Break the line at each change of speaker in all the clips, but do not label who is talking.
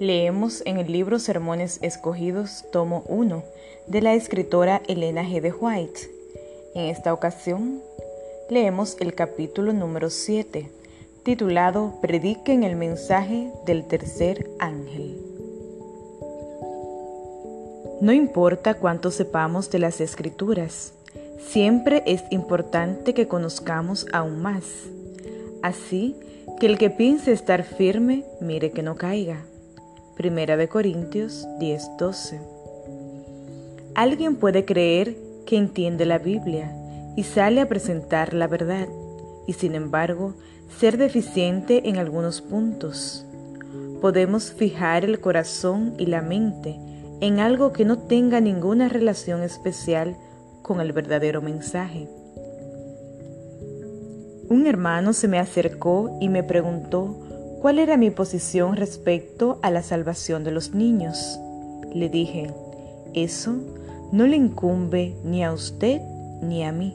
Leemos en el libro Sermones Escogidos, tomo 1, de la escritora Elena G. de White. En esta ocasión, leemos el capítulo número 7, titulado Prediquen el mensaje del tercer ángel. No importa cuánto sepamos de las escrituras, siempre es importante que conozcamos aún más. Así que el que piense estar firme, mire que no caiga. Primera de Corintios 10:12. Alguien puede creer que entiende la Biblia y sale a presentar la verdad, y sin embargo ser deficiente en algunos puntos. Podemos fijar el corazón y la mente en algo que no tenga ninguna relación especial con el verdadero mensaje. Un hermano se me acercó y me preguntó cuál era mi posición respecto a la salvación de los niños. Le dije, eso no le incumbe ni a usted ni a mí.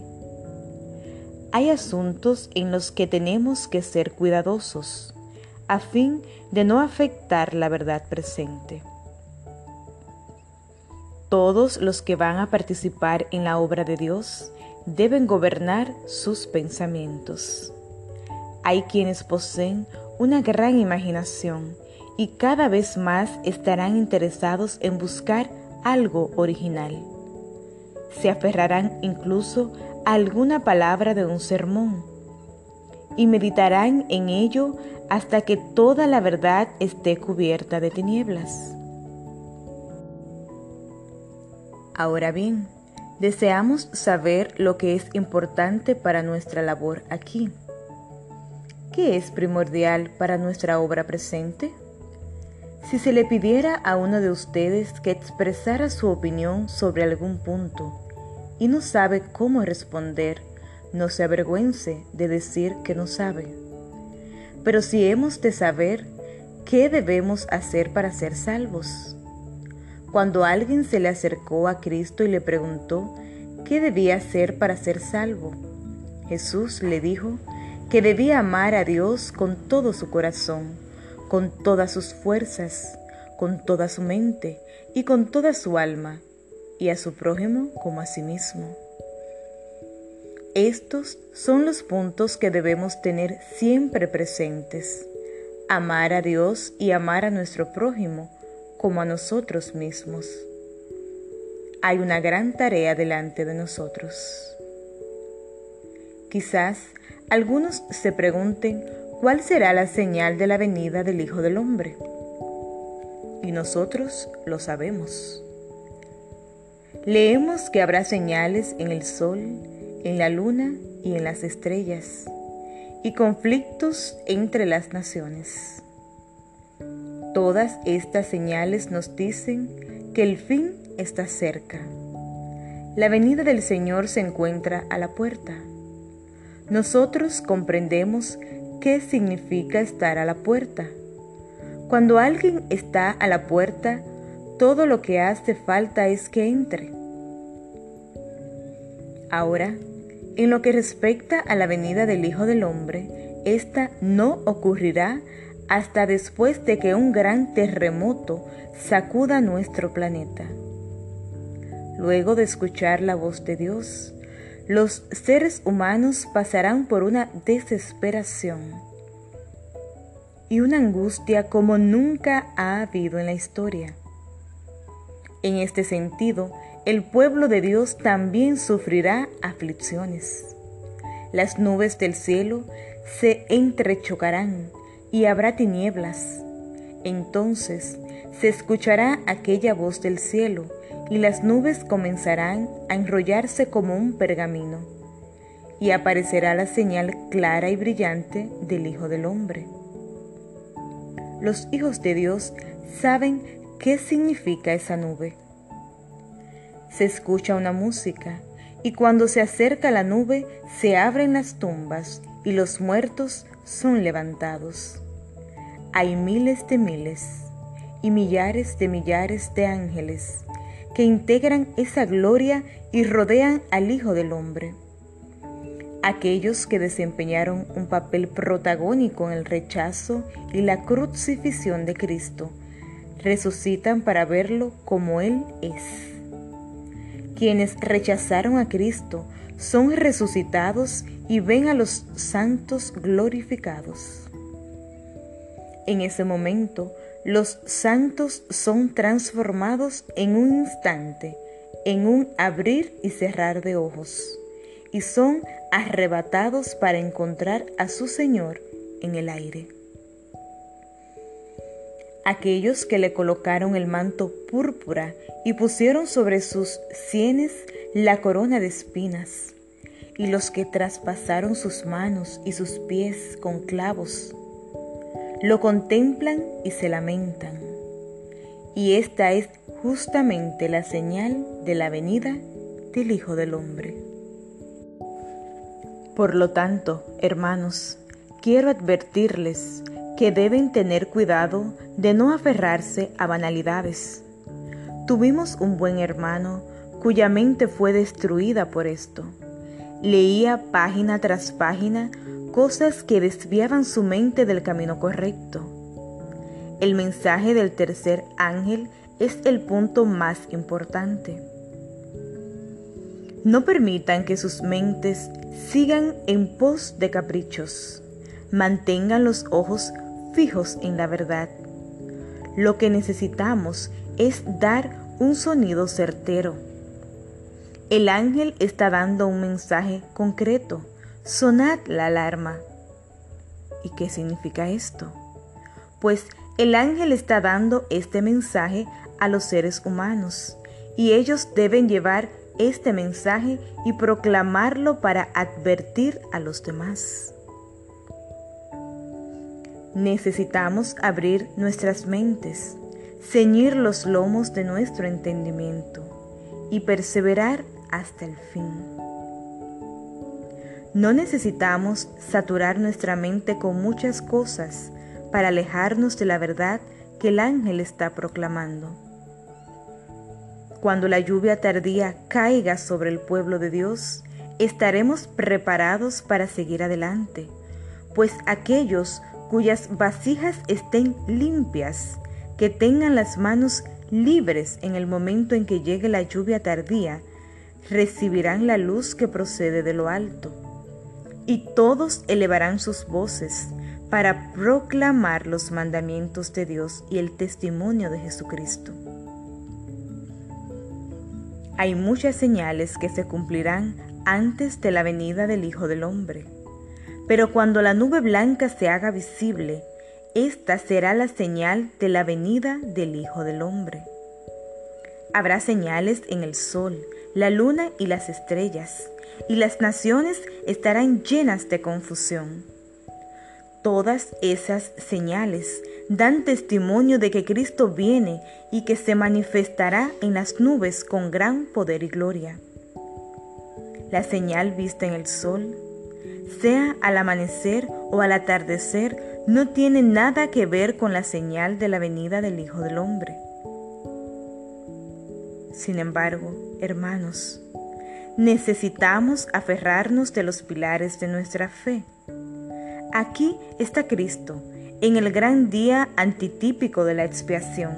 Hay asuntos en los que tenemos que ser cuidadosos a fin de no afectar la verdad presente. Todos los que van a participar en la obra de Dios deben gobernar sus pensamientos. Hay quienes poseen una gran imaginación y cada vez más estarán interesados en buscar algo original. Se aferrarán incluso a alguna palabra de un sermón y meditarán en ello hasta que toda la verdad esté cubierta de tinieblas. Ahora bien, deseamos saber lo que es importante para nuestra labor aquí. ¿Qué es primordial para nuestra obra presente? Si se le pidiera a uno de ustedes que expresara su opinión sobre algún punto y no sabe cómo responder, no se avergüence de decir que no sabe. Pero si hemos de saber qué debemos hacer para ser salvos. Cuando alguien se le acercó a Cristo y le preguntó qué debía hacer para ser salvo, Jesús le dijo que debía amar a Dios con todo su corazón, con todas sus fuerzas, con toda su mente y con toda su alma, y a su prójimo como a sí mismo. Estos son los puntos que debemos tener siempre presentes. Amar a Dios y amar a nuestro prójimo como a nosotros mismos. Hay una gran tarea delante de nosotros. Quizás algunos se pregunten cuál será la señal de la venida del Hijo del Hombre. Y nosotros lo sabemos. Leemos que habrá señales en el sol, en la luna y en las estrellas, y conflictos entre las naciones. Todas estas señales nos dicen que el fin está cerca. La venida del Señor se encuentra a la puerta. Nosotros comprendemos qué significa estar a la puerta. Cuando alguien está a la puerta, todo lo que hace falta es que entre. Ahora, en lo que respecta a la venida del Hijo del Hombre, esta no ocurrirá hasta después de que un gran terremoto sacuda nuestro planeta. Luego de escuchar la voz de Dios, los seres humanos pasarán por una desesperación y una angustia como nunca ha habido en la historia. En este sentido, el pueblo de Dios también sufrirá aflicciones. Las nubes del cielo se entrechocarán y habrá tinieblas. Entonces se escuchará aquella voz del cielo y las nubes comenzarán a enrollarse como un pergamino, y aparecerá la señal clara y brillante del Hijo del Hombre. Los hijos de Dios saben qué significa esa nube. Se escucha una música, y cuando se acerca la nube se abren las tumbas y los muertos son levantados. Hay miles de miles y millares de millares de ángeles que integran esa gloria y rodean al Hijo del Hombre. Aquellos que desempeñaron un papel protagónico en el rechazo y la crucifixión de Cristo resucitan para verlo como Él es. Quienes rechazaron a Cristo son resucitados y ven a los santos glorificados. En ese momento, los santos son transformados en un instante, en un abrir y cerrar de ojos, y son arrebatados para encontrar a su Señor en el aire. Aquellos que le colocaron el manto púrpura y pusieron sobre sus sienes la corona de espinas, y los que traspasaron sus manos y sus pies con clavos, lo contemplan y se lamentan. Y esta es justamente la señal de la venida del Hijo del Hombre. Por lo tanto, hermanos, quiero advertirles que deben tener cuidado de no aferrarse a banalidades. Tuvimos un buen hermano cuya mente fue destruida por esto. Leía página tras página cosas que desviaban su mente del camino correcto. El mensaje del tercer ángel es el punto más importante. No permitan que sus mentes sigan en pos de caprichos. Mantengan los ojos fijos en la verdad. Lo que necesitamos es dar un sonido certero. El ángel está dando un mensaje concreto sonad la alarma. ¿Y qué significa esto? Pues el ángel está dando este mensaje a los seres humanos y ellos deben llevar este mensaje y proclamarlo para advertir a los demás. Necesitamos abrir nuestras mentes, ceñir los lomos de nuestro entendimiento y perseverar hasta el fin. No necesitamos saturar nuestra mente con muchas cosas para alejarnos de la verdad que el ángel está proclamando. Cuando la lluvia tardía caiga sobre el pueblo de Dios, estaremos preparados para seguir adelante, pues aquellos cuyas vasijas estén limpias, que tengan las manos libres en el momento en que llegue la lluvia tardía, recibirán la luz que procede de lo alto y todos elevarán sus voces para proclamar los mandamientos de Dios y el testimonio de Jesucristo. Hay muchas señales que se cumplirán antes de la venida del Hijo del Hombre, pero cuando la nube blanca se haga visible, esta será la señal de la venida del Hijo del Hombre. Habrá señales en el sol, la luna y las estrellas y las naciones estarán llenas de confusión. Todas esas señales dan testimonio de que Cristo viene y que se manifestará en las nubes con gran poder y gloria. La señal vista en el sol, sea al amanecer o al atardecer, no tiene nada que ver con la señal de la venida del Hijo del Hombre. Sin embargo, hermanos, necesitamos aferrarnos de los pilares de nuestra fe. Aquí está Cristo, en el gran día antitípico de la expiación.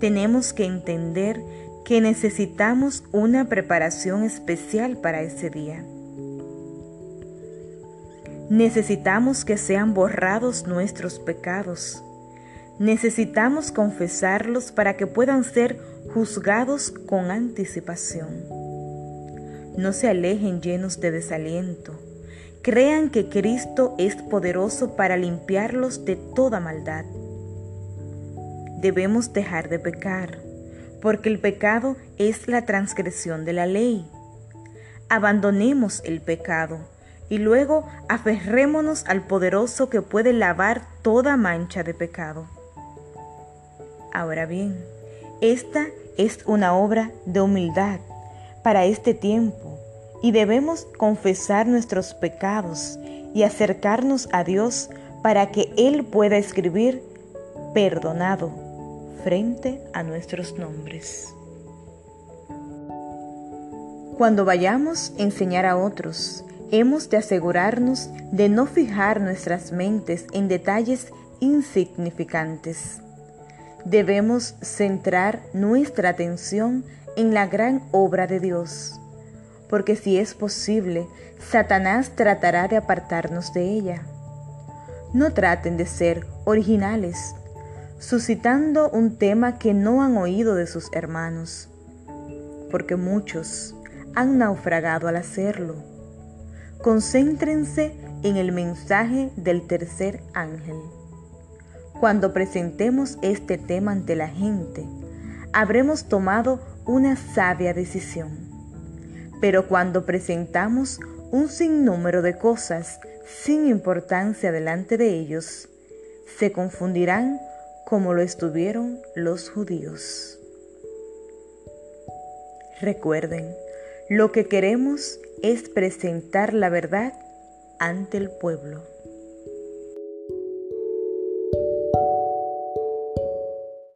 Tenemos que entender que necesitamos una preparación especial para ese día. Necesitamos que sean borrados nuestros pecados. Necesitamos confesarlos para que puedan ser juzgados con anticipación no se alejen llenos de desaliento. Crean que Cristo es poderoso para limpiarlos de toda maldad. Debemos dejar de pecar, porque el pecado es la transgresión de la ley. Abandonemos el pecado y luego aferrémonos al poderoso que puede lavar toda mancha de pecado. Ahora bien, esta es una obra de humildad para este tiempo y debemos confesar nuestros pecados y acercarnos a Dios para que Él pueda escribir perdonado frente a nuestros nombres. Cuando vayamos a enseñar a otros, hemos de asegurarnos de no fijar nuestras mentes en detalles insignificantes, debemos centrar nuestra atención en la gran obra de Dios, porque si es posible, Satanás tratará de apartarnos de ella. No traten de ser originales, suscitando un tema que no han oído de sus hermanos, porque muchos han naufragado al hacerlo. Concéntrense en el mensaje del tercer ángel. Cuando presentemos este tema ante la gente, habremos tomado una sabia decisión. Pero cuando presentamos un sinnúmero de cosas sin importancia delante de ellos, se confundirán como lo estuvieron los judíos. Recuerden, lo que queremos es presentar la verdad ante el pueblo.